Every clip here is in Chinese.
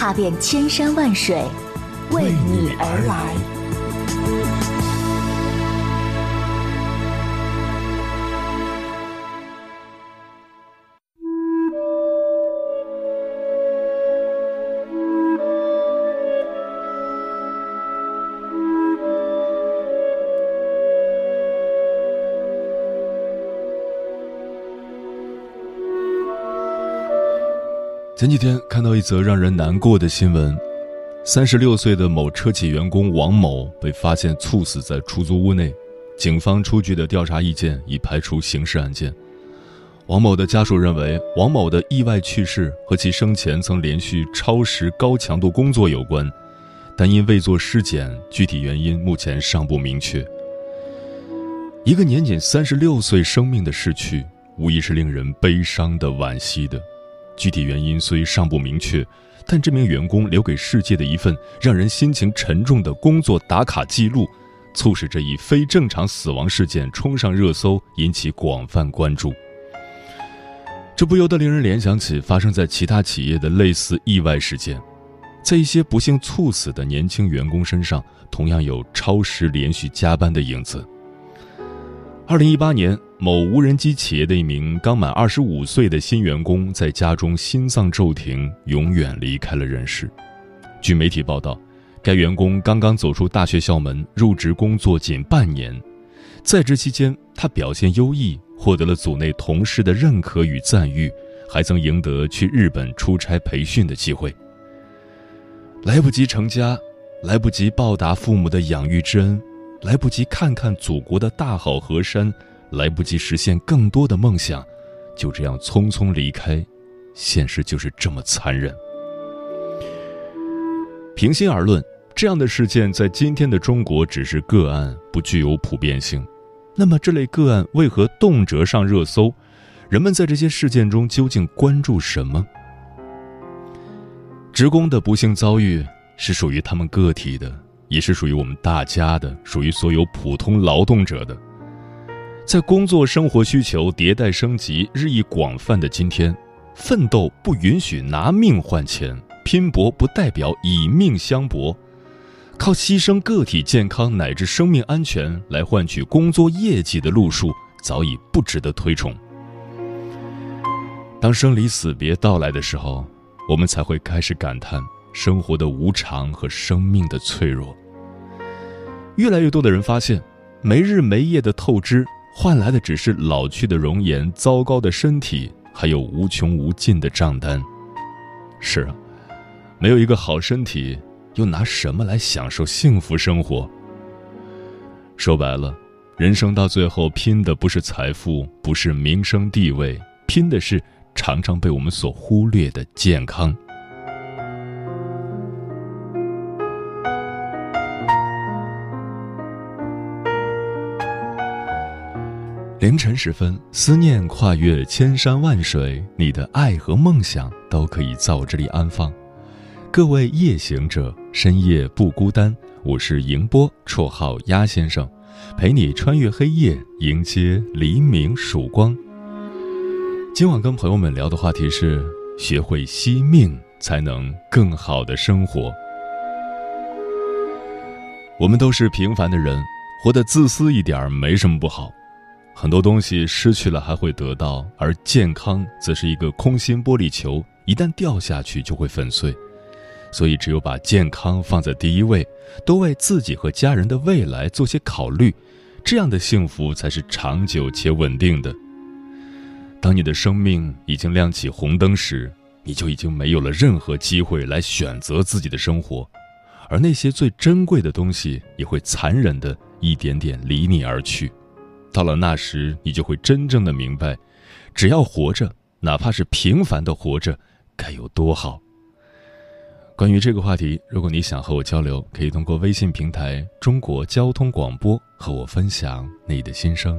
踏遍千山万水，为你而来。前几天看到一则让人难过的新闻：三十六岁的某车企员工王某被发现猝死在出租屋内，警方出具的调查意见已排除刑事案件。王某的家属认为，王某的意外去世和其生前曾连续超时高强度工作有关，但因未做尸检，具体原因目前尚不明确。一个年仅三十六岁生命的逝去，无疑是令人悲伤的、惋惜的。具体原因虽尚不明确，但这名员工留给世界的一份让人心情沉重的工作打卡记录，促使这一非正常死亡事件冲上热搜，引起广泛关注。这不由得令人联想起发生在其他企业的类似意外事件，在一些不幸猝死的年轻员工身上，同样有超时连续加班的影子。二零一八年，某无人机企业的一名刚满二十五岁的新员工在家中心脏骤停，永远离开了人世。据媒体报道，该员工刚刚走出大学校门，入职工作仅半年，在职期间他表现优异，获得了组内同事的认可与赞誉，还曾赢得去日本出差培训的机会。来不及成家，来不及报答父母的养育之恩。来不及看看祖国的大好河山，来不及实现更多的梦想，就这样匆匆离开，现实就是这么残忍。平心而论，这样的事件在今天的中国只是个案，不具有普遍性。那么，这类个案为何动辄上热搜？人们在这些事件中究竟关注什么？职工的不幸遭遇是属于他们个体的。也是属于我们大家的，属于所有普通劳动者的。在工作生活需求迭代升级、日益广泛的今天，奋斗不允许拿命换钱，拼搏不代表以命相搏，靠牺牲个体健康乃至生命安全来换取工作业绩的路数，早已不值得推崇。当生离死别到来的时候，我们才会开始感叹生活的无常和生命的脆弱。越来越多的人发现，没日没夜的透支换来的只是老去的容颜、糟糕的身体，还有无穷无尽的账单。是啊，没有一个好身体，又拿什么来享受幸福生活？说白了，人生到最后拼的不是财富，不是名声地位，拼的是常常被我们所忽略的健康。凌晨时分，思念跨越千山万水，你的爱和梦想都可以在我这里安放。各位夜行者，深夜不孤单。我是迎波，绰号鸭先生，陪你穿越黑夜，迎接黎明曙光。今晚跟朋友们聊的话题是：学会惜命，才能更好的生活。我们都是平凡的人，活得自私一点没什么不好。很多东西失去了还会得到，而健康则是一个空心玻璃球，一旦掉下去就会粉碎。所以，只有把健康放在第一位，多为自己和家人的未来做些考虑，这样的幸福才是长久且稳定的。当你的生命已经亮起红灯时，你就已经没有了任何机会来选择自己的生活，而那些最珍贵的东西也会残忍的一点点离你而去。到了那时，你就会真正的明白，只要活着，哪怕是平凡的活着，该有多好。关于这个话题，如果你想和我交流，可以通过微信平台“中国交通广播”和我分享你的心声。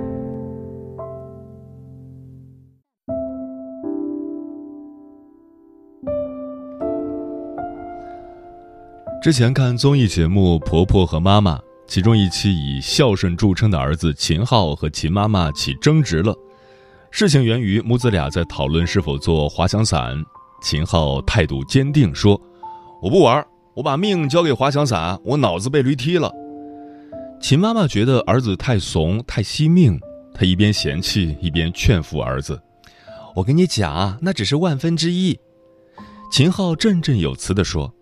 之前看综艺节目《婆婆和妈妈》，其中一期以孝顺著称的儿子秦昊和秦妈妈起争执了。事情源于母子俩在讨论是否做滑翔伞。秦昊态度坚定说：“我不玩，我把命交给滑翔伞，我脑子被驴踢了。”秦妈妈觉得儿子太怂太惜命，她一边嫌弃一边劝服儿子：“我跟你讲啊，那只是万分之一。”秦昊振振有词地说。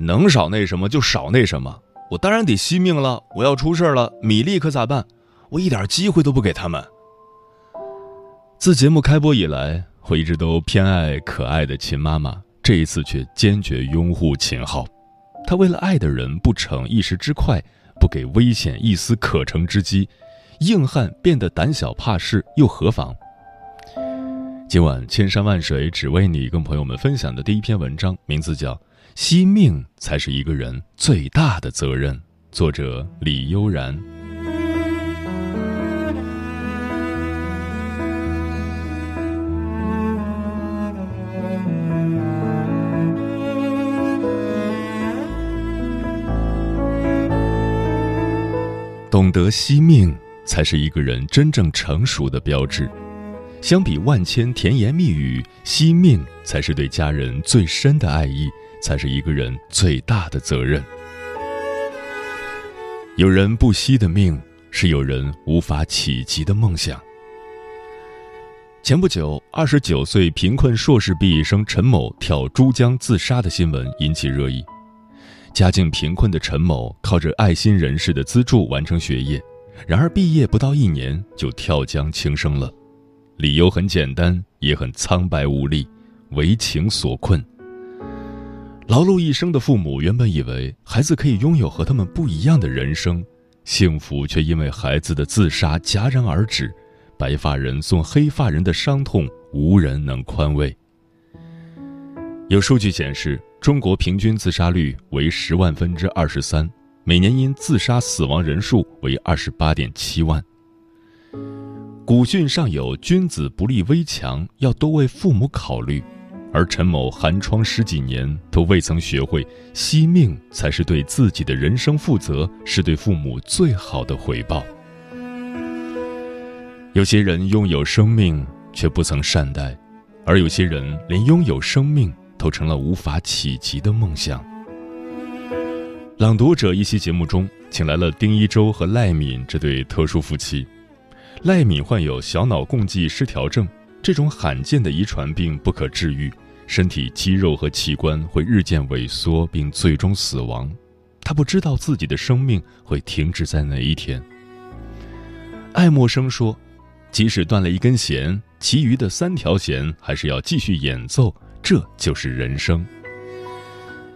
能少那什么就少那什么，我当然得惜命了。我要出事了，米粒可咋办？我一点机会都不给他们。自节目开播以来，我一直都偏爱可爱的秦妈妈，这一次却坚决拥护秦昊。她为了爱的人不逞一时之快，不给危险一丝可乘之机，硬汉变得胆小怕事又何妨？今晚千山万水只为你，跟朋友们分享的第一篇文章，名字叫。惜命才是一个人最大的责任。作者李悠然。懂得惜命，才是一个人真正成熟的标志。相比万千甜言蜜语，惜命才是对家人最深的爱意。才是一个人最大的责任。有人不惜的命，是有人无法企及的梦想。前不久，二十九岁贫困硕士毕业生陈某跳珠江自杀的新闻引起热议。家境贫困的陈某靠着爱心人士的资助完成学业，然而毕业不到一年就跳江轻生了，理由很简单，也很苍白无力，为情所困。劳碌一生的父母原本以为孩子可以拥有和他们不一样的人生，幸福却因为孩子的自杀戛然而止。白发人送黑发人的伤痛，无人能宽慰。有数据显示，中国平均自杀率为十万分之二十三，每年因自杀死亡人数为二十八点七万。古训上有“君子不立危墙”，要多为父母考虑。而陈某寒窗十几年都未曾学会惜命，才是对自己的人生负责，是对父母最好的回报。有些人拥有生命却不曾善待，而有些人连拥有生命都成了无法企及的梦想。朗读者一期节目中，请来了丁一舟和赖敏这对特殊夫妻。赖敏患有小脑共济失调症。这种罕见的遗传病不可治愈，身体肌肉和器官会日渐萎缩，并最终死亡。他不知道自己的生命会停止在哪一天。爱默生说：“即使断了一根弦，其余的三条弦还是要继续演奏，这就是人生。”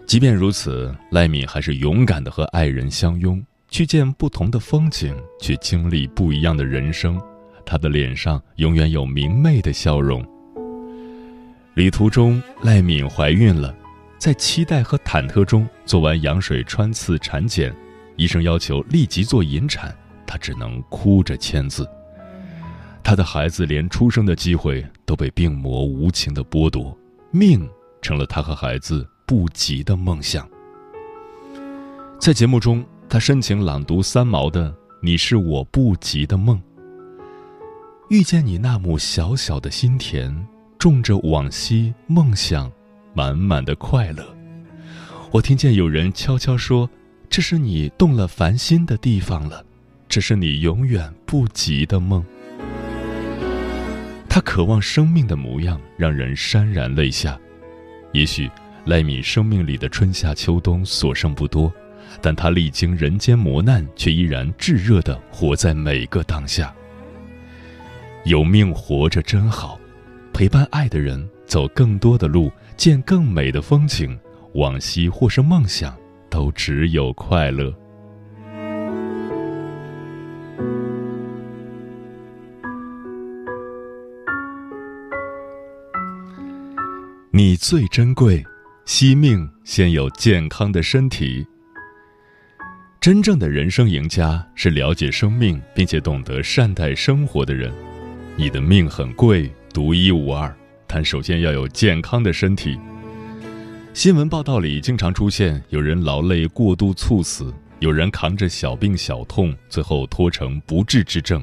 即便如此，赖敏还是勇敢的和爱人相拥，去见不同的风景，去经历不一样的人生。他的脸上永远有明媚的笑容。旅途中，赖敏怀孕了，在期待和忐忑中做完羊水穿刺产检，医生要求立即做引产，她只能哭着签字。她的孩子连出生的机会都被病魔无情的剥夺，命成了他和孩子不及的梦想。在节目中，他深情朗读三毛的《你是我不及的梦》。遇见你那亩小小的心田，种着往昔梦想，满满的快乐。我听见有人悄悄说：“这是你动了凡心的地方了，这是你永远不及的梦。”他渴望生命的模样，让人潸然泪下。也许赖米生命里的春夏秋冬所剩不多，但他历经人间磨难，却依然炙热地活在每个当下。有命活着真好，陪伴爱的人走更多的路，见更美的风景，往昔或是梦想，都只有快乐。你最珍贵，惜命先有健康的身体。真正的人生赢家是了解生命并且懂得善待生活的人。你的命很贵，独一无二，但首先要有健康的身体。新闻报道里经常出现有人劳累过度猝死，有人扛着小病小痛，最后拖成不治之症。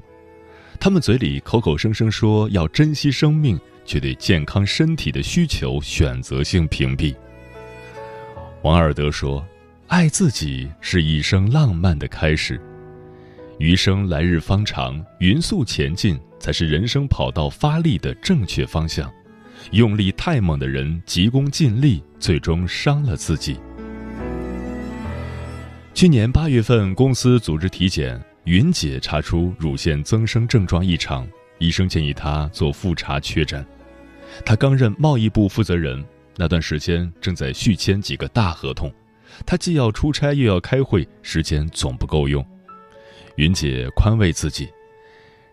他们嘴里口口声声说要珍惜生命。却对健康身体的需求选择性屏蔽。王尔德说：“爱自己是一生浪漫的开始，余生来日方长，匀速前进才是人生跑道发力的正确方向。用力太猛的人急功近利，最终伤了自己。”去年八月份，公司组织体检，云姐查出乳腺增生症状异常。医生建议她做复查确诊。她刚任贸易部负责人，那段时间正在续签几个大合同，她既要出差又要开会，时间总不够用。云姐宽慰自己，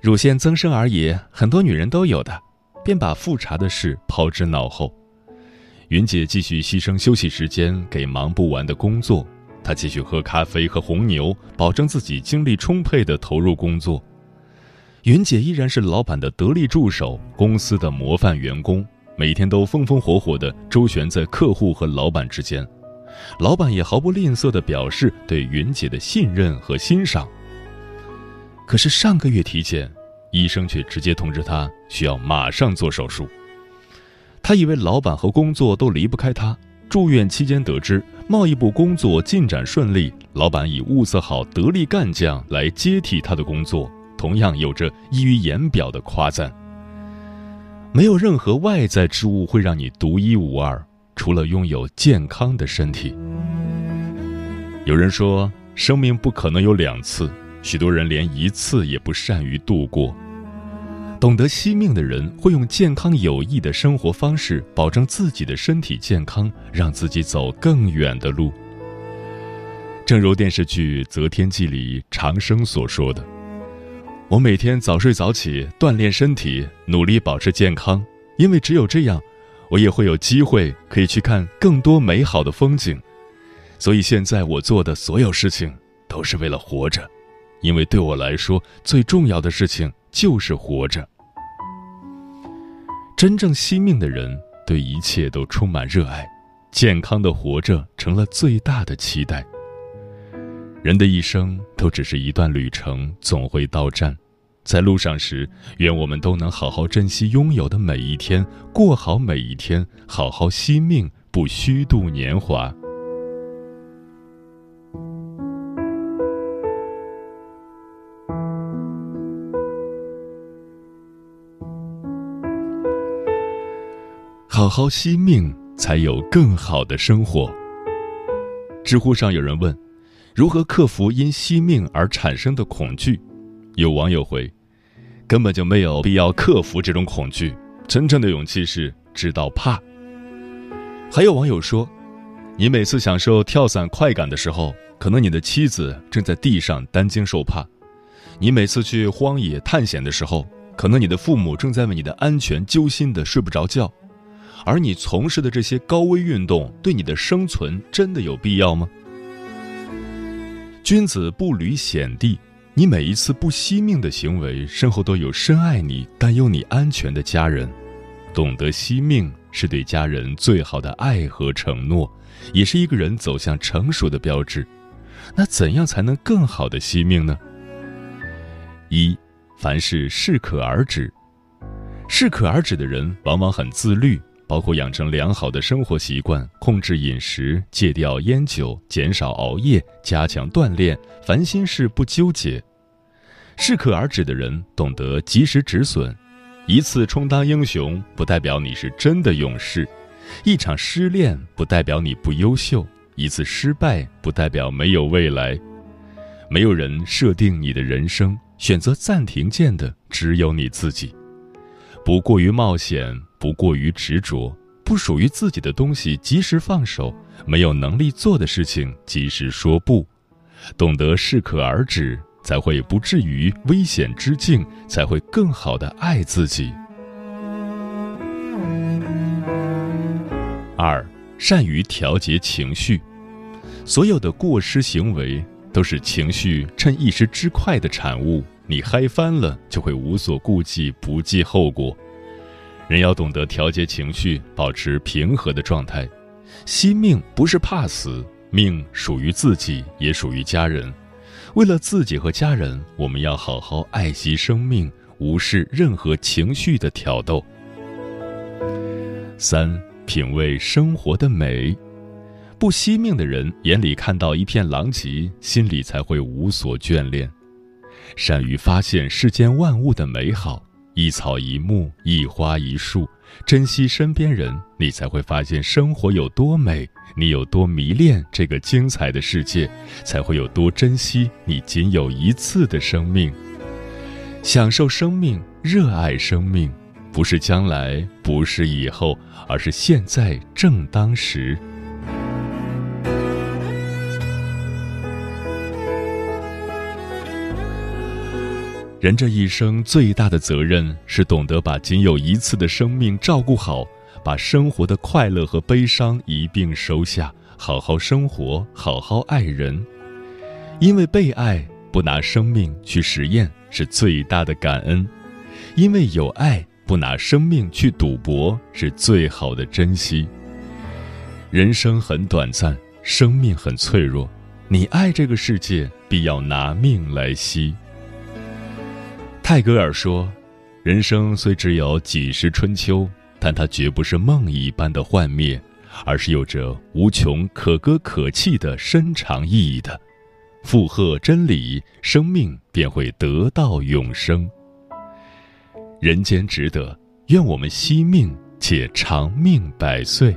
乳腺增生而已，很多女人都有的，便把复查的事抛之脑后。云姐继续牺牲休息时间给忙不完的工作，她继续喝咖啡和红牛，保证自己精力充沛地投入工作。云姐依然是老板的得力助手，公司的模范员工，每天都风风火火地周旋在客户和老板之间。老板也毫不吝啬地表示对云姐的信任和欣赏。可是上个月体检，医生却直接通知他需要马上做手术。他以为老板和工作都离不开他。住院期间得知贸易部工作进展顺利，老板已物色好得力干将来接替他的工作。同样有着溢于言表的夸赞。没有任何外在之物会让你独一无二，除了拥有健康的身体。有人说，生命不可能有两次，许多人连一次也不善于度过。懂得惜命的人，会用健康有益的生活方式，保证自己的身体健康，让自己走更远的路。正如电视剧《择天记》里长生所说的。我每天早睡早起，锻炼身体，努力保持健康，因为只有这样，我也会有机会可以去看更多美好的风景。所以现在我做的所有事情都是为了活着，因为对我来说最重要的事情就是活着。真正惜命的人对一切都充满热爱，健康的活着成了最大的期待。人的一生都只是一段旅程，总会到站。在路上时，愿我们都能好好珍惜拥有的每一天，过好每一天，好好惜命，不虚度年华。好好惜命，才有更好的生活。知乎上有人问。如何克服因惜命而产生的恐惧？有网友回：“根本就没有必要克服这种恐惧，真正的勇气是知道怕。”还有网友说：“你每次享受跳伞快感的时候，可能你的妻子正在地上担惊受怕；你每次去荒野探险的时候，可能你的父母正在为你的安全揪心的睡不着觉。而你从事的这些高危运动，对你的生存真的有必要吗？”君子不履险地，你每一次不惜命的行为，身后都有深爱你、担忧你安全的家人。懂得惜命，是对家人最好的爱和承诺，也是一个人走向成熟的标志。那怎样才能更好的惜命呢？一，凡事适可而止。适可而止的人往往很自律，包括养成良好的生活习惯、控制饮食、戒掉烟酒、减少熬夜、加强锻炼、烦心事不纠结。适可而止的人懂得及时止损，一次充当英雄不代表你是真的勇士，一场失恋不代表你不优秀，一次失败不代表没有未来。没有人设定你的人生，选择暂停键的只有你自己。不过于冒险，不过于执着，不属于自己的东西及时放手，没有能力做的事情及时说不，懂得适可而止，才会不至于危险之境，才会更好的爱自己。二，善于调节情绪，所有的过失行为都是情绪趁一时之快的产物。你嗨翻了，就会无所顾忌，不计后果。人要懂得调节情绪，保持平和的状态。惜命不是怕死，命属于自己，也属于家人。为了自己和家人，我们要好好爱惜生命，无视任何情绪的挑逗。三，品味生活的美。不惜命的人眼里看到一片狼藉，心里才会无所眷恋。善于发现世间万物的美好，一草一木，一花一树，珍惜身边人，你才会发现生活有多美，你有多迷恋这个精彩的世界，才会有多珍惜你仅有一次的生命。享受生命，热爱生命，不是将来，不是以后，而是现在正当时。人这一生最大的责任是懂得把仅有一次的生命照顾好，把生活的快乐和悲伤一并收下，好好生活，好好爱人。因为被爱，不拿生命去实验是最大的感恩；因为有爱，不拿生命去赌博是最好的珍惜。人生很短暂，生命很脆弱，你爱这个世界，必要拿命来惜。泰戈尔说：“人生虽只有几十春秋，但它绝不是梦一般的幻灭，而是有着无穷可歌可泣的深长意义的。附和真理，生命便会得到永生。人间值得，愿我们惜命，且长命百岁。”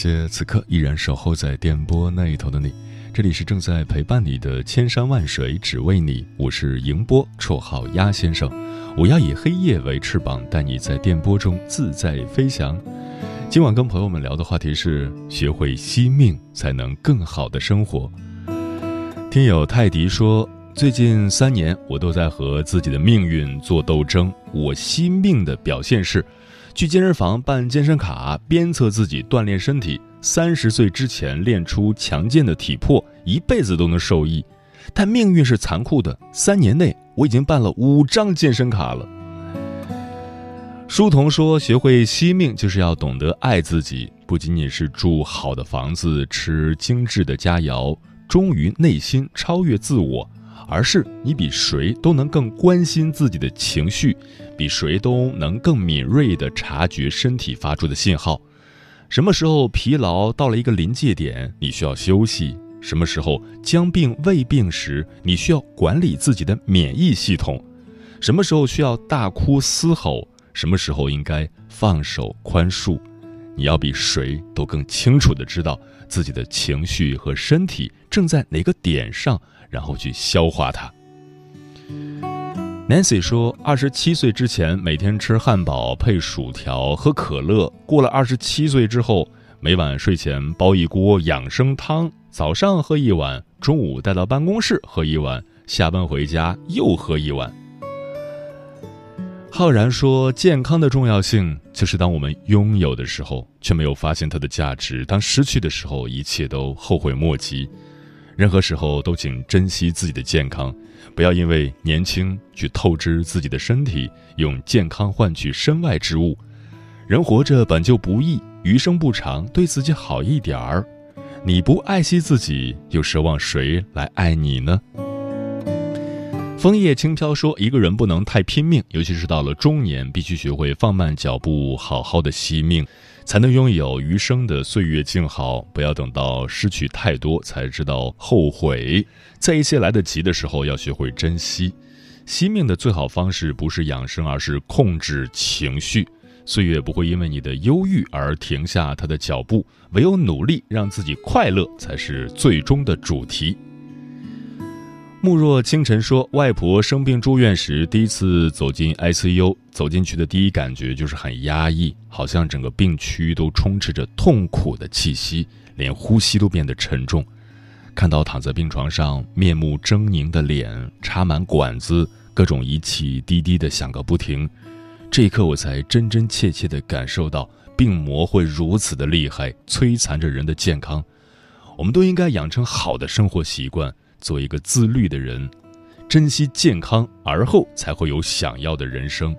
谢此刻依然守候在电波那一头的你，这里是正在陪伴你的千山万水只为你，我是迎波，绰号鸭先生，我要以黑夜为翅膀，带你在电波中自在飞翔。今晚跟朋友们聊的话题是：学会惜命，才能更好的生活。听友泰迪说，最近三年我都在和自己的命运做斗争，我惜命的表现是。去健身房办健身卡，鞭策自己锻炼身体。三十岁之前练出强健的体魄，一辈子都能受益。但命运是残酷的，三年内我已经办了五张健身卡了。书童说：“学会惜命，就是要懂得爱自己，不仅仅是住好的房子、吃精致的佳肴，忠于内心，超越自我。”而是你比谁都能更关心自己的情绪，比谁都能更敏锐地察觉身体发出的信号。什么时候疲劳到了一个临界点，你需要休息；什么时候将病未病时，你需要管理自己的免疫系统；什么时候需要大哭嘶吼，什么时候应该放手宽恕。你要比谁都更清楚的知道自己的情绪和身体正在哪个点上，然后去消化它。Nancy 说，二十七岁之前每天吃汉堡配薯条喝可乐，过了二十七岁之后，每晚睡前煲一锅养生汤，早上喝一碗，中午带到办公室喝一碗，下班回家又喝一碗。浩然说：“健康的重要性，就是当我们拥有的时候，却没有发现它的价值；当失去的时候，一切都后悔莫及。任何时候都请珍惜自己的健康，不要因为年轻去透支自己的身体，用健康换取身外之物。人活着本就不易，余生不长，对自己好一点儿。你不爱惜自己，又奢望谁来爱你呢？”枫叶轻飘说：“一个人不能太拼命，尤其是到了中年，必须学会放慢脚步，好好的惜命，才能拥有余生的岁月静好。不要等到失去太多才知道后悔，在一切来得及的时候，要学会珍惜。惜命的最好方式不是养生，而是控制情绪。岁月不会因为你的忧郁而停下它的脚步，唯有努力让自己快乐，才是最终的主题。”慕若清晨说：“外婆生病住院时，第一次走进 ICU，走进去的第一感觉就是很压抑，好像整个病区都充斥着痛苦的气息，连呼吸都变得沉重。看到躺在病床上面目狰狞的脸，插满管子，各种仪器滴滴的响个不停，这一刻我才真真切切地感受到病魔会如此的厉害，摧残着人的健康。我们都应该养成好的生活习惯。”做一个自律的人，珍惜健康，而后才会有想要的人生。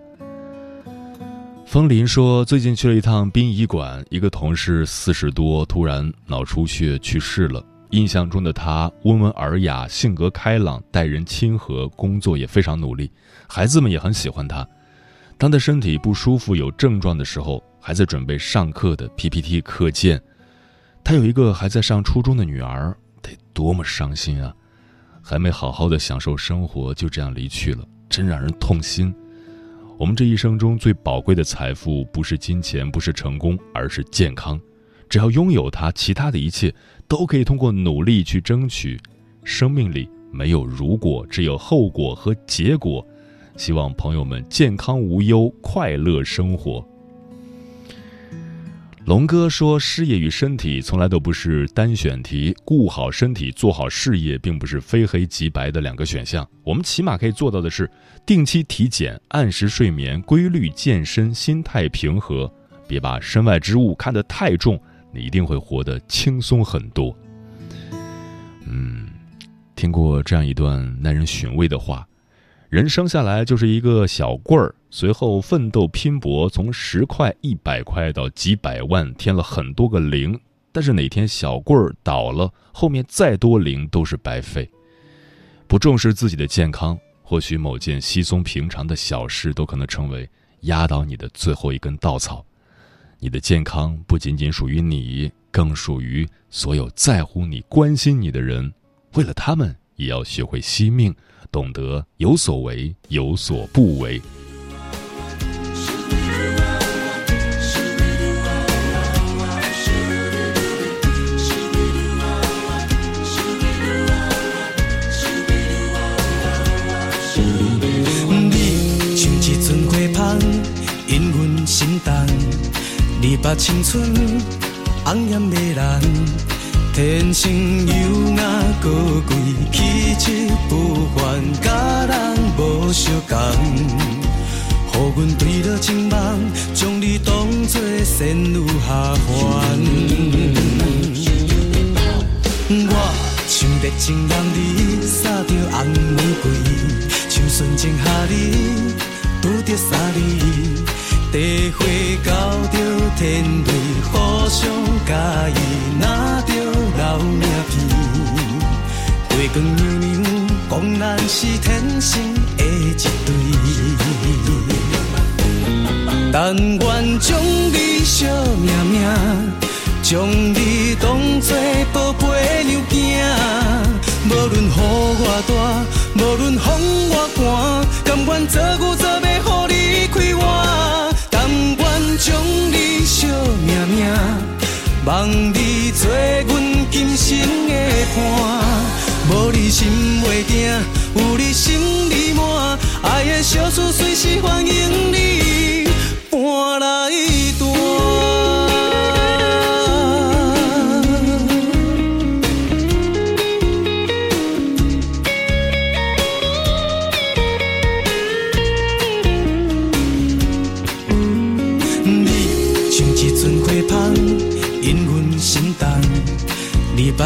风林说，最近去了一趟殡仪馆，一个同事四十多突然脑出血去世了。印象中的他温文尔雅，性格开朗，待人亲和，工作也非常努力，孩子们也很喜欢他。当他身体不舒服、有症状的时候，还在准备上课的 PPT 课件。他有一个还在上初中的女儿，得多么伤心啊！还没好好的享受生活，就这样离去了，真让人痛心。我们这一生中最宝贵的财富，不是金钱，不是成功，而是健康。只要拥有它，其他的一切都可以通过努力去争取。生命里没有如果，只有后果和结果。希望朋友们健康无忧，快乐生活。龙哥说：“事业与身体从来都不是单选题，顾好身体，做好事业，并不是非黑即白的两个选项。我们起码可以做到的是，定期体检，按时睡眠，规律健身，心态平和，别把身外之物看得太重，你一定会活得轻松很多。”嗯，听过这样一段耐人寻味的话。人生下来就是一个小棍儿，随后奋斗拼搏，从十块、一百块到几百万，添了很多个零。但是哪天小棍儿倒了，后面再多零都是白费。不重视自己的健康，或许某件稀松平常的小事都可能成为压倒你的最后一根稻草。你的健康不仅仅属于你，更属于所有在乎你、关心你的人。为了他们，也要学会惜命。懂得有所为，有所不为。你把青春红艳的人。天生优雅高贵，气质不凡，甲人无相共。予阮对了情梦，将你当作仙女下凡。我像热情男儿，撒着红玫瑰，像纯情夏日，拄着三里，地花交着天雷，互相介意，拿着。老命片，月光娘娘讲咱是天生的一对。但愿将你惜命命，将你当作宝贝娘囝。无论雨偌大，无论风偌寒，甘愿做牛做马，互你开换。但愿将你。望你做阮今生的伴。无你心袂定，有你心里满，爱的小事随时欢迎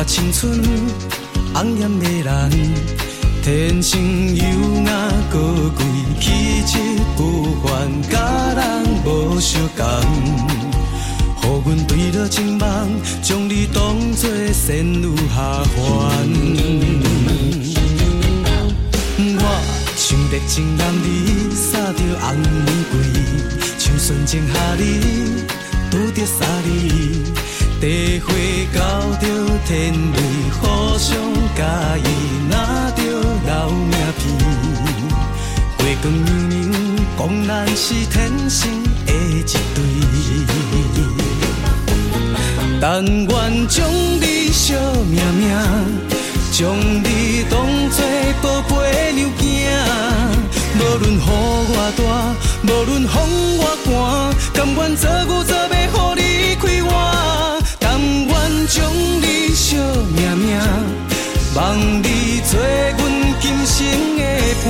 青春红艳的人，天生优雅高贵，气质不凡，甲人无相共。乎阮对了情梦，将你当作仙女下凡。我像热情男儿，撒着红玫瑰，像纯情夏日，拄着沙莉，地花交着天雷，互相介意，拿着老命片，月光明明，讲咱是天生的一对。但愿将你惜命命，将你当作宝贝娘囝。无论雨偌大，无论风偌寒，甘愿做牛做马，予你惜命命，望你做阮今生的伴。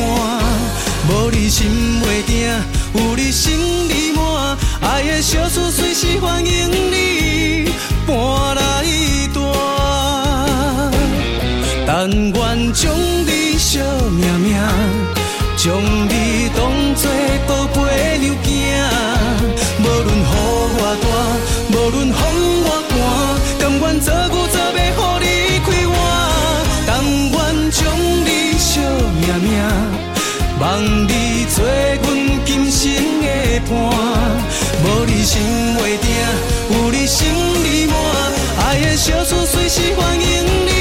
无你心袂定，有你心里满，爱的小事随时欢迎你搬来住。但愿将你惜命命，将你当作宝贝望你做阮今生的伴，无你心袂定，有你心里满，爱的小事随时欢迎你。